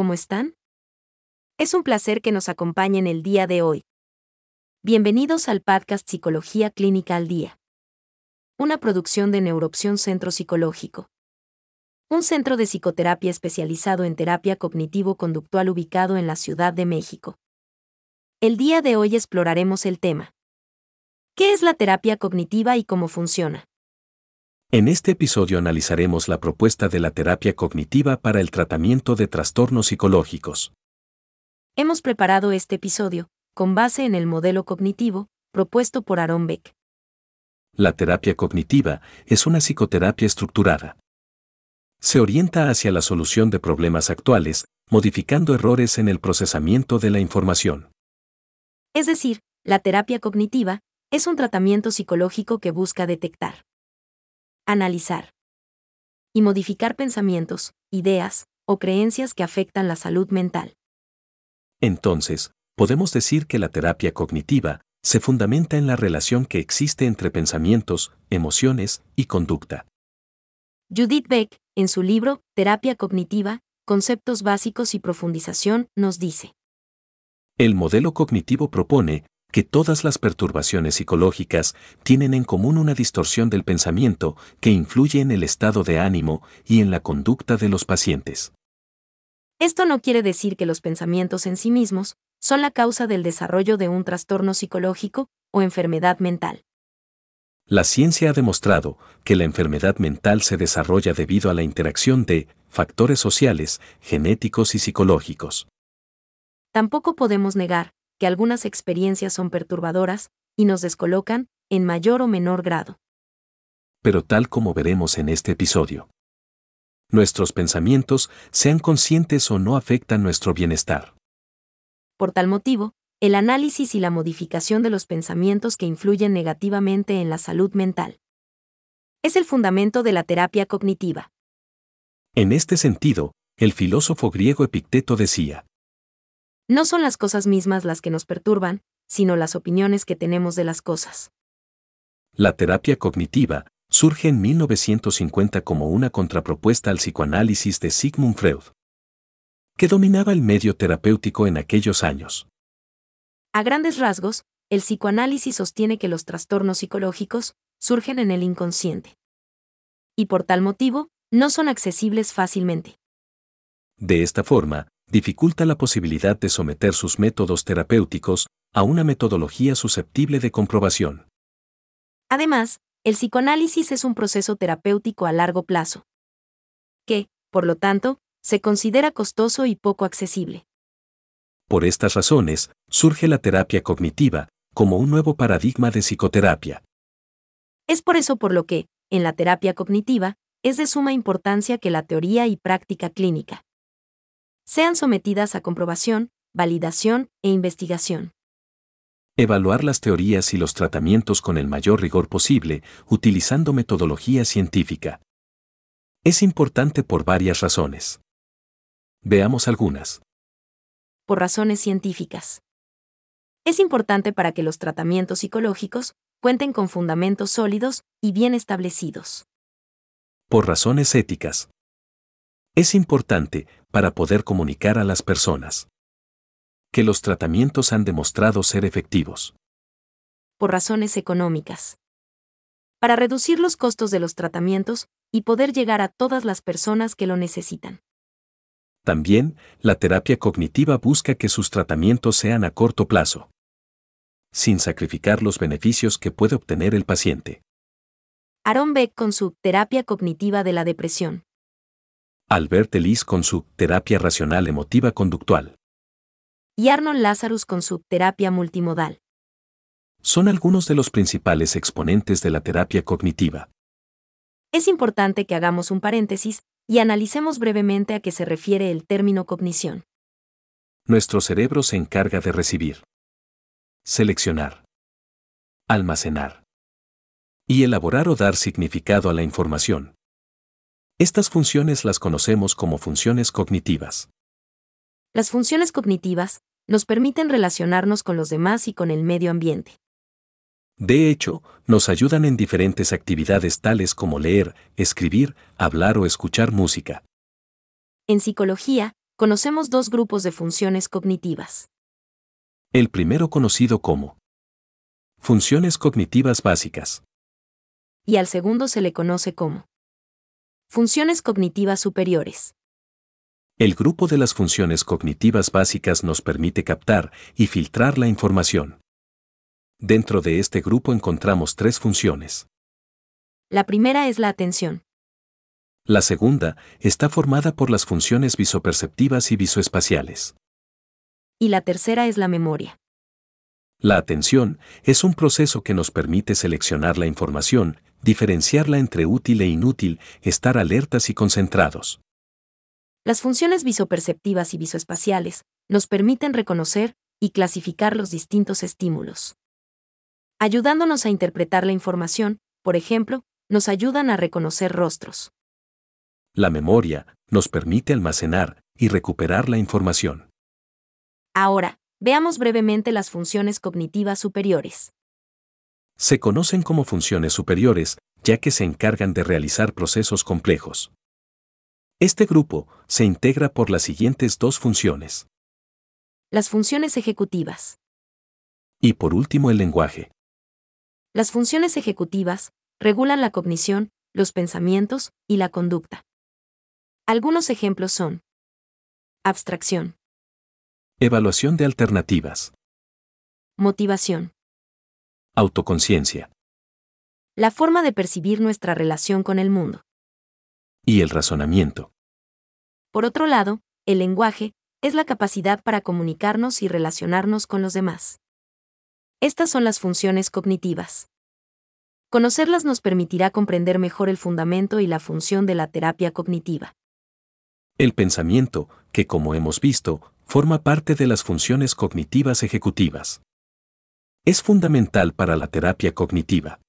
¿cómo están? Es un placer que nos acompañen el día de hoy. Bienvenidos al podcast Psicología Clínica al Día. Una producción de Neuroopción Centro Psicológico. Un centro de psicoterapia especializado en terapia cognitivo-conductual ubicado en la Ciudad de México. El día de hoy exploraremos el tema. ¿Qué es la terapia cognitiva y cómo funciona? En este episodio analizaremos la propuesta de la terapia cognitiva para el tratamiento de trastornos psicológicos. Hemos preparado este episodio, con base en el modelo cognitivo, propuesto por Aaron Beck. La terapia cognitiva es una psicoterapia estructurada. Se orienta hacia la solución de problemas actuales, modificando errores en el procesamiento de la información. Es decir, la terapia cognitiva es un tratamiento psicológico que busca detectar analizar y modificar pensamientos, ideas o creencias que afectan la salud mental. Entonces, podemos decir que la terapia cognitiva se fundamenta en la relación que existe entre pensamientos, emociones y conducta. Judith Beck, en su libro Terapia Cognitiva, Conceptos Básicos y Profundización, nos dice. El modelo cognitivo propone que todas las perturbaciones psicológicas tienen en común una distorsión del pensamiento que influye en el estado de ánimo y en la conducta de los pacientes. Esto no quiere decir que los pensamientos en sí mismos son la causa del desarrollo de un trastorno psicológico o enfermedad mental. La ciencia ha demostrado que la enfermedad mental se desarrolla debido a la interacción de factores sociales, genéticos y psicológicos. Tampoco podemos negar que algunas experiencias son perturbadoras y nos descolocan, en mayor o menor grado. Pero tal como veremos en este episodio, nuestros pensamientos, sean conscientes o no, afectan nuestro bienestar. Por tal motivo, el análisis y la modificación de los pensamientos que influyen negativamente en la salud mental. Es el fundamento de la terapia cognitiva. En este sentido, el filósofo griego Epicteto decía, no son las cosas mismas las que nos perturban, sino las opiniones que tenemos de las cosas. La terapia cognitiva surge en 1950 como una contrapropuesta al psicoanálisis de Sigmund Freud, que dominaba el medio terapéutico en aquellos años. A grandes rasgos, el psicoanálisis sostiene que los trastornos psicológicos surgen en el inconsciente. Y por tal motivo, no son accesibles fácilmente. De esta forma, dificulta la posibilidad de someter sus métodos terapéuticos a una metodología susceptible de comprobación. Además, el psicoanálisis es un proceso terapéutico a largo plazo, que, por lo tanto, se considera costoso y poco accesible. Por estas razones, surge la terapia cognitiva, como un nuevo paradigma de psicoterapia. Es por eso por lo que, en la terapia cognitiva, es de suma importancia que la teoría y práctica clínica sean sometidas a comprobación, validación e investigación. Evaluar las teorías y los tratamientos con el mayor rigor posible, utilizando metodología científica. Es importante por varias razones. Veamos algunas. Por razones científicas. Es importante para que los tratamientos psicológicos cuenten con fundamentos sólidos y bien establecidos. Por razones éticas. Es importante, para poder comunicar a las personas, que los tratamientos han demostrado ser efectivos. Por razones económicas. Para reducir los costos de los tratamientos y poder llegar a todas las personas que lo necesitan. También, la terapia cognitiva busca que sus tratamientos sean a corto plazo, sin sacrificar los beneficios que puede obtener el paciente. Aaron Beck con su terapia cognitiva de la depresión. Albert Ellis con su terapia racional emotiva conductual. Y Arnold Lazarus con su terapia multimodal. Son algunos de los principales exponentes de la terapia cognitiva. Es importante que hagamos un paréntesis y analicemos brevemente a qué se refiere el término cognición. Nuestro cerebro se encarga de recibir, seleccionar, almacenar y elaborar o dar significado a la información. Estas funciones las conocemos como funciones cognitivas. Las funciones cognitivas nos permiten relacionarnos con los demás y con el medio ambiente. De hecho, nos ayudan en diferentes actividades tales como leer, escribir, hablar o escuchar música. En psicología, conocemos dos grupos de funciones cognitivas. El primero conocido como funciones cognitivas básicas. Y al segundo se le conoce como funciones cognitivas superiores. El grupo de las funciones cognitivas básicas nos permite captar y filtrar la información. Dentro de este grupo encontramos tres funciones. La primera es la atención. La segunda está formada por las funciones visoperceptivas y visoespaciales. Y la tercera es la memoria. La atención es un proceso que nos permite seleccionar la información, diferenciarla entre útil e inútil, estar alertas y concentrados. Las funciones visoperceptivas y visoespaciales nos permiten reconocer y clasificar los distintos estímulos. Ayudándonos a interpretar la información, por ejemplo, nos ayudan a reconocer rostros. La memoria nos permite almacenar y recuperar la información. Ahora, veamos brevemente las funciones cognitivas superiores. Se conocen como funciones superiores, ya que se encargan de realizar procesos complejos. Este grupo se integra por las siguientes dos funciones. Las funciones ejecutivas. Y por último el lenguaje. Las funciones ejecutivas regulan la cognición, los pensamientos y la conducta. Algunos ejemplos son abstracción, Evaluación de alternativas. motivación, Autoconciencia. la forma de percibir nuestra relación con el mundo. Y el razonamiento. Por otro lado, el lenguaje es la capacidad para comunicarnos y relacionarnos con los demás. Estas son las funciones cognitivas. Conocerlas nos permitirá comprender mejor el fundamento y la función de la terapia cognitiva. El pensamiento, que como hemos visto, forma parte de las funciones cognitivas ejecutivas. Es fundamental para la terapia cognitiva.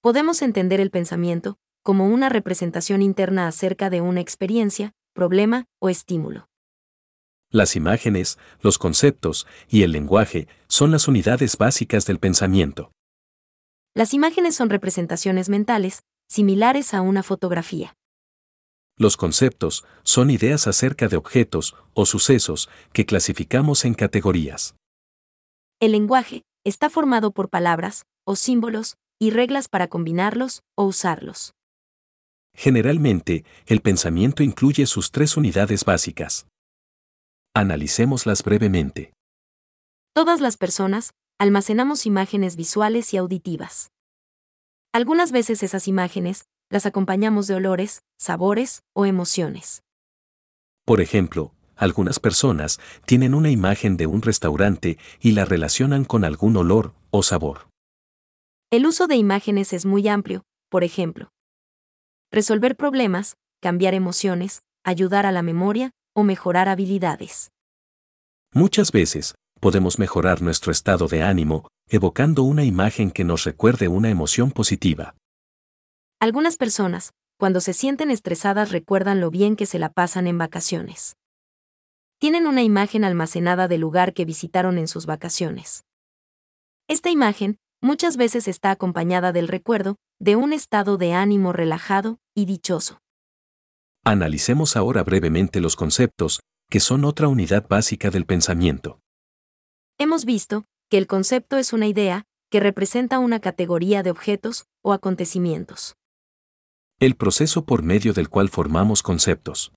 Podemos entender el pensamiento como una representación interna acerca de una experiencia, problema o estímulo. Las imágenes, los conceptos y el lenguaje son las unidades básicas del pensamiento. Las imágenes son representaciones mentales, similares a una fotografía. Los conceptos son ideas acerca de objetos o sucesos que clasificamos en categorías. El lenguaje está formado por palabras, o símbolos, y reglas para combinarlos o usarlos. Generalmente, el pensamiento incluye sus tres unidades básicas. Analicémoslas brevemente. Todas las personas almacenamos imágenes visuales y auditivas. Algunas veces esas imágenes las acompañamos de olores, sabores o emociones. Por ejemplo, algunas personas tienen una imagen de un restaurante y la relacionan con algún olor o sabor. El uso de imágenes es muy amplio, por ejemplo, resolver problemas, cambiar emociones, ayudar a la memoria o mejorar habilidades. Muchas veces, podemos mejorar nuestro estado de ánimo evocando una imagen que nos recuerde una emoción positiva. Algunas personas, cuando se sienten estresadas, recuerdan lo bien que se la pasan en vacaciones. Tienen una imagen almacenada del lugar que visitaron en sus vacaciones. Esta imagen muchas veces está acompañada del recuerdo de un estado de ánimo relajado y dichoso. Analicemos ahora brevemente los conceptos, que son otra unidad básica del pensamiento. Hemos visto que el concepto es una idea que representa una categoría de objetos o acontecimientos. El proceso por medio del cual formamos conceptos.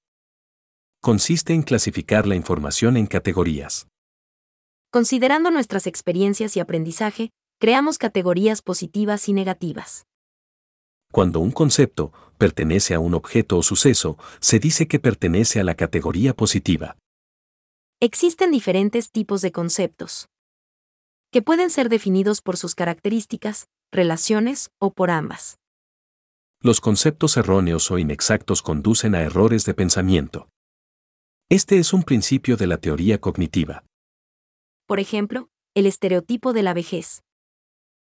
Consiste en clasificar la información en categorías. Considerando nuestras experiencias y aprendizaje, creamos categorías positivas y negativas. Cuando un concepto pertenece a un objeto o suceso, se dice que pertenece a la categoría positiva. Existen diferentes tipos de conceptos, que pueden ser definidos por sus características, relaciones o por ambas. Los conceptos erróneos o inexactos conducen a errores de pensamiento. Este es un principio de la teoría cognitiva. Por ejemplo, el estereotipo de la vejez,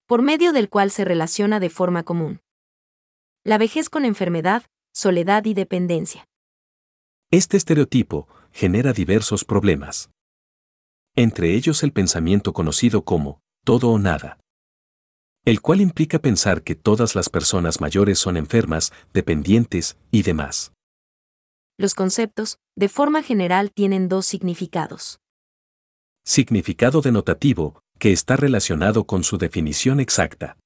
por medio del cual se relaciona de forma común. La vejez con enfermedad, soledad y dependencia. Este estereotipo genera diversos problemas. Entre ellos el pensamiento conocido como todo o nada. El cual implica pensar que todas las personas mayores son enfermas, dependientes y demás. los conceptos, de forma general, tienen dos significados. Significado denotativo, que está relacionado con su definición exacta.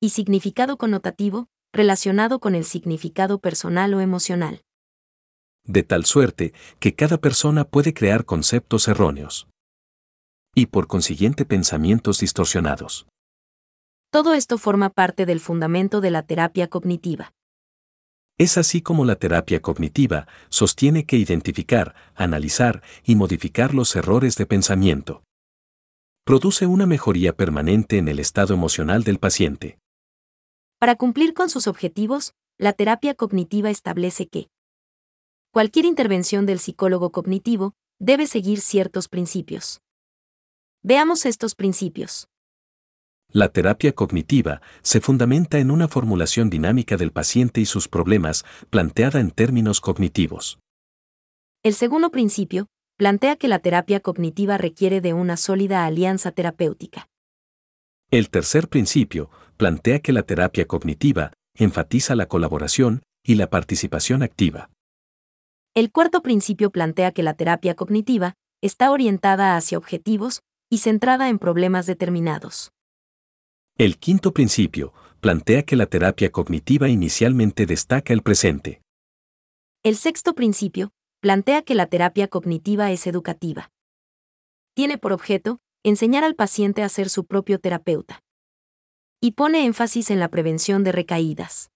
Y significado connotativo, relacionado con el significado personal o emocional. De tal suerte que cada persona puede crear conceptos erróneos. Y por consiguiente pensamientos distorsionados. Todo esto forma parte del fundamento de la terapia cognitiva. Es así como la terapia cognitiva sostiene que identificar, analizar y modificar los errores de pensamiento produce una mejoría permanente en el estado emocional del paciente. Para cumplir con sus objetivos, la terapia cognitiva establece que cualquier intervención del psicólogo cognitivo debe seguir ciertos principios. Veamos estos principios. La terapia cognitiva se fundamenta en una formulación dinámica del paciente y sus problemas planteada en términos cognitivos. El segundo principio plantea que la terapia cognitiva requiere de una sólida alianza terapéutica. El tercer principio plantea que la terapia cognitiva enfatiza la colaboración y la participación activa. El cuarto principio plantea que la terapia cognitiva está orientada hacia objetivos y centrada en problemas determinados. El quinto principio plantea que la terapia cognitiva inicialmente destaca el presente. El sexto principio plantea que la terapia cognitiva es educativa. Tiene por objeto enseñar al paciente a ser su propio terapeuta. Y pone énfasis en la prevención de recaídas.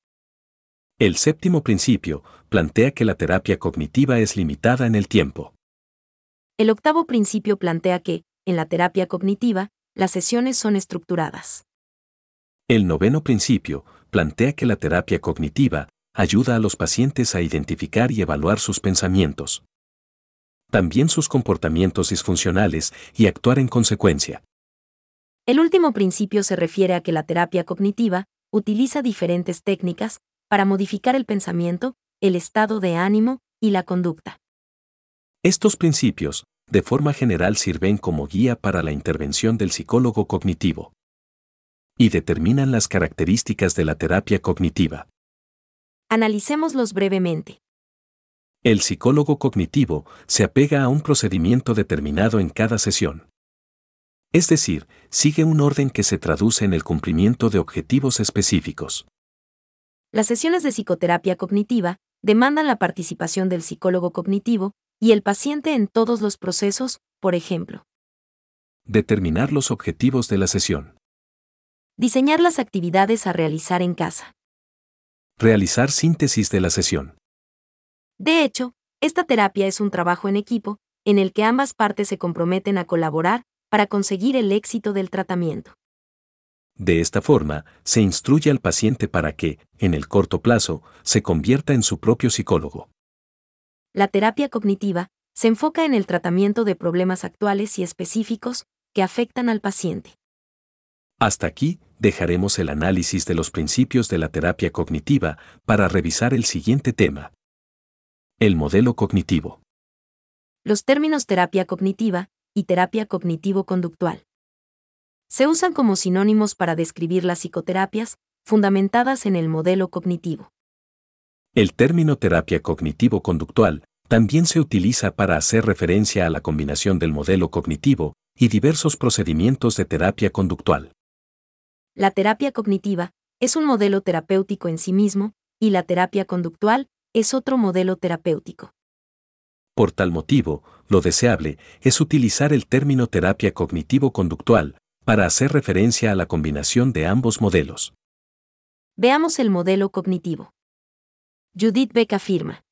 El séptimo principio plantea que la terapia cognitiva es limitada en el tiempo. El octavo principio plantea que, en la terapia cognitiva, las sesiones son estructuradas. El noveno principio plantea que la terapia cognitiva ayuda a los pacientes a identificar y evaluar sus pensamientos. También sus comportamientos disfuncionales y actuar en consecuencia. El último principio se refiere a que la terapia cognitiva utiliza diferentes técnicas para modificar el pensamiento, el estado de ánimo y la conducta. Estos principios, de forma general, sirven como guía para la intervención del psicólogo cognitivo y determinan las características de la terapia cognitiva. Analicémoslos brevemente. El psicólogo cognitivo se apega a un procedimiento determinado en cada sesión. Es decir, sigue un orden que se traduce en el cumplimiento de objetivos específicos. Las sesiones de psicoterapia cognitiva demandan la participación del psicólogo cognitivo y el paciente en todos los procesos, por ejemplo. Determinar los objetivos de la sesión. Diseñar las actividades a realizar en casa. Realizar síntesis de la sesión. De hecho, esta terapia es un trabajo en equipo, en el que ambas partes se comprometen a colaborar para conseguir el éxito del tratamiento. De esta forma, se instruye al paciente para que, en el corto plazo, se convierta en su propio psicólogo. La terapia cognitiva se enfoca en el tratamiento de problemas actuales y específicos que afectan al paciente. Hasta aquí, dejaremos el análisis de los principios de la terapia cognitiva para revisar el siguiente tema. El modelo cognitivo. Los términos terapia cognitiva y terapia cognitivo-conductual se usan como sinónimos para describir las psicoterapias fundamentadas en el modelo cognitivo. El término terapia cognitivo-conductual también se utiliza para hacer referencia a la combinación del modelo cognitivo y diversos procedimientos de terapia conductual. La terapia cognitiva es un modelo terapéutico en sí mismo, y la terapia conductual es otro modelo terapéutico. Por tal motivo, lo deseable es utilizar el término terapia cognitivo-conductual para hacer referencia a la combinación de ambos modelos. Veamos el modelo cognitivo. Judith Beck afirma.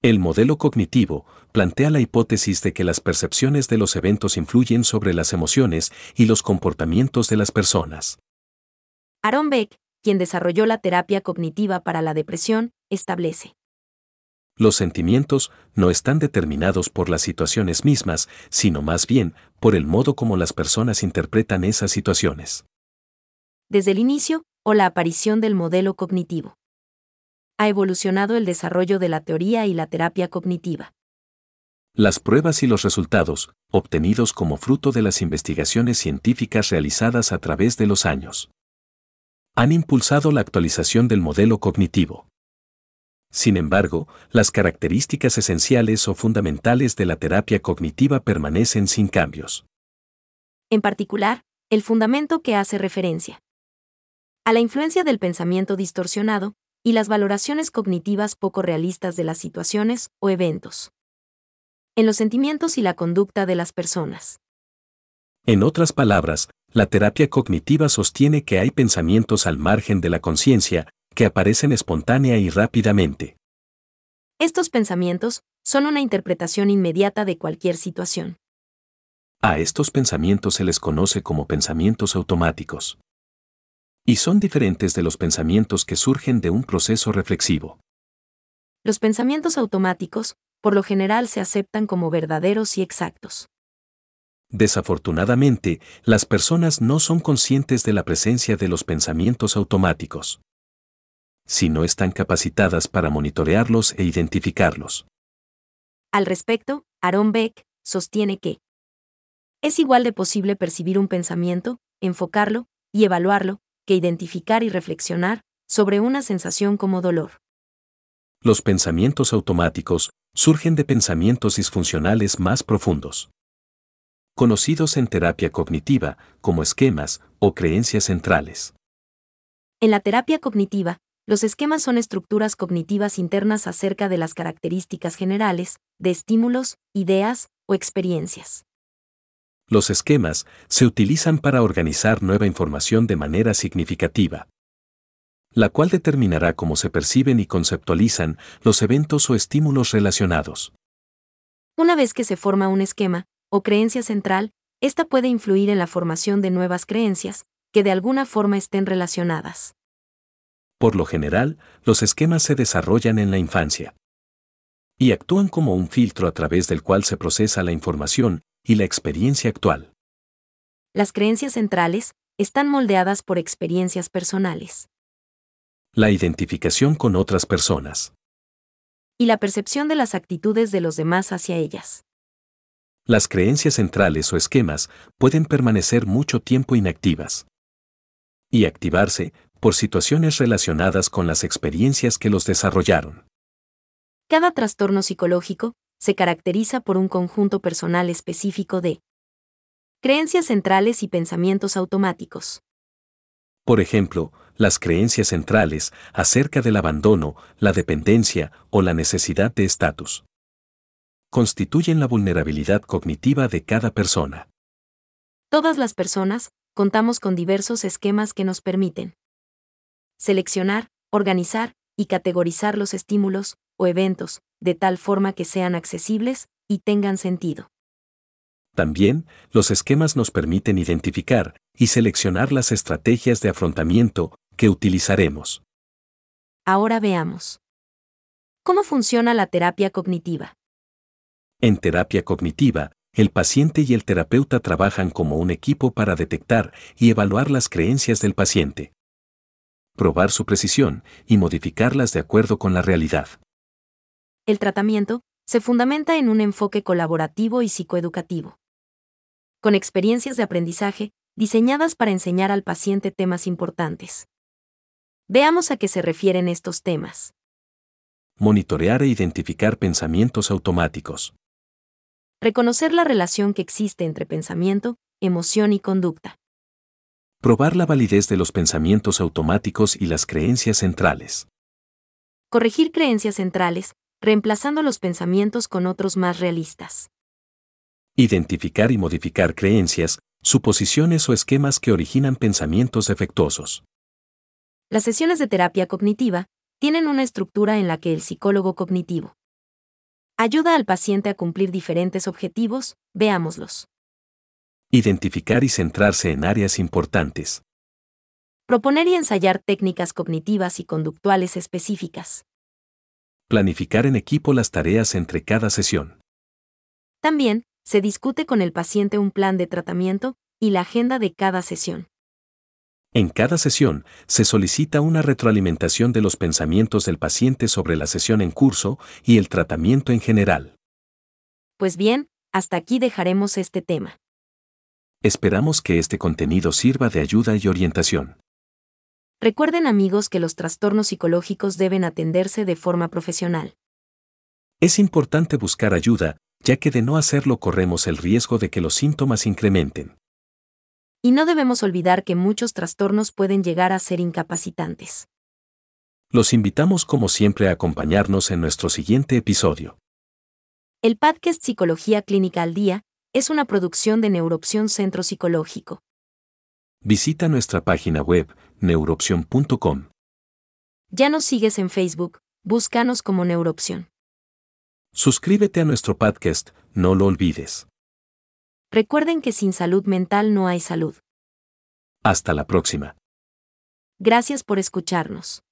El modelo cognitivo plantea la hipótesis de que las percepciones de los eventos influyen sobre las emociones y los comportamientos de las personas. Aaron Beck, quien desarrolló la terapia cognitiva para la depresión, establece. Los sentimientos no están determinados por las situaciones mismas, sino más bien por el modo como las personas interpretan esas situaciones. Desde el inicio, o la aparición del modelo cognitivo ha evolucionado el desarrollo de la teoría y la terapia cognitiva. Las pruebas y los resultados, obtenidos como fruto de las investigaciones científicas realizadas a través de los años, han impulsado la actualización del modelo cognitivo. Sin embargo, las características esenciales o fundamentales de la terapia cognitiva permanecen sin cambios. En particular, el fundamento que hace referencia a la influencia del pensamiento distorsionado y las valoraciones cognitivas poco realistas de las situaciones o eventos. En los sentimientos y la conducta de las personas. En otras palabras, la terapia cognitiva sostiene que hay pensamientos al margen de la conciencia, que aparecen espontánea y rápidamente. Estos pensamientos son una interpretación inmediata de cualquier situación. A estos pensamientos se les conoce como pensamientos automáticos. Y son diferentes de los pensamientos que surgen de un proceso reflexivo. Los pensamientos automáticos, por lo general, se aceptan como verdaderos y exactos. Desafortunadamente, las personas no son conscientes de la presencia de los pensamientos automáticos si no están capacitadas para monitorearlos e identificarlos. Al respecto, Aaron Beck sostiene que es igual de posible percibir un pensamiento, enfocarlo y evaluarlo, que identificar y reflexionar sobre una sensación como dolor. Los pensamientos automáticos surgen de pensamientos disfuncionales más profundos. Conocidos en terapia cognitiva como esquemas o creencias centrales. En la terapia cognitiva, los esquemas son estructuras cognitivas internas acerca de las características generales, de estímulos, ideas o experiencias. Los esquemas se utilizan para organizar nueva información de manera significativa, la cual determinará cómo se perciben y conceptualizan los eventos o estímulos relacionados. Una vez que se forma un esquema o creencia central, esta puede influir en la formación de nuevas creencias, que de alguna forma estén relacionadas. Por lo general, los esquemas se desarrollan en la infancia y actúan como un filtro a través del cual se procesa la información y la experiencia actual. Las creencias centrales están moldeadas por experiencias personales. La identificación con otras personas. Y la percepción de las actitudes de los demás hacia ellas. Las creencias centrales o esquemas pueden permanecer mucho tiempo inactivas y activarse por situaciones relacionadas con las experiencias que los desarrollaron. Cada trastorno psicológico se caracteriza por un conjunto personal específico de creencias centrales y pensamientos automáticos. Por ejemplo, las creencias centrales acerca del abandono, la dependencia o la necesidad de estatus constituyen la vulnerabilidad cognitiva de cada persona. Todas las personas contamos con diversos esquemas que nos permiten seleccionar, organizar y categorizar los estímulos o eventos, de tal forma que sean accesibles y tengan sentido. También, los esquemas nos permiten identificar y seleccionar las estrategias de afrontamiento que utilizaremos. Ahora veamos. ¿Cómo funciona la terapia cognitiva? En terapia cognitiva, el paciente y el terapeuta trabajan como un equipo para detectar y evaluar las creencias del paciente probar su precisión y modificarlas de acuerdo con la realidad. El tratamiento se fundamenta en un enfoque colaborativo y psicoeducativo. Con experiencias de aprendizaje diseñadas para enseñar al paciente temas importantes. Veamos a qué se refieren estos temas. Monitorear e identificar pensamientos automáticos. Reconocer la relación que existe entre pensamiento, emoción y conducta. Probar la validez de los pensamientos automáticos y las creencias centrales. Corregir creencias centrales, reemplazando los pensamientos con otros más realistas. Identificar y modificar creencias, suposiciones o esquemas que originan pensamientos defectuosos. Las sesiones de terapia cognitiva tienen una estructura en la que el psicólogo cognitivo ayuda al paciente a cumplir diferentes objetivos, veámoslos. Identificar y centrarse en áreas importantes. Proponer y ensayar técnicas cognitivas y conductuales específicas. Planificar en equipo las tareas entre cada sesión. También, se discute con el paciente un plan de tratamiento y la agenda de cada sesión. En cada sesión, se solicita una retroalimentación de los pensamientos del paciente sobre la sesión en curso y el tratamiento en general. Pues bien, hasta aquí dejaremos este tema. Esperamos que este contenido sirva de ayuda y orientación. Recuerden amigos que los trastornos psicológicos deben atenderse de forma profesional. Es importante buscar ayuda, ya que de no hacerlo corremos el riesgo de que los síntomas incrementen. Y no debemos olvidar que muchos trastornos pueden llegar a ser incapacitantes. Los invitamos como siempre a acompañarnos en nuestro siguiente episodio. El podcast Psicología Clínica al Día es una producción de Neuroopción Centro Psicológico. Visita nuestra página web, neuroopción.com. Ya nos sigues en Facebook, búscanos como Neuroopción. Suscríbete a nuestro podcast, no lo olvides. Recuerden que sin salud mental no hay salud. Hasta la próxima. Gracias por escucharnos.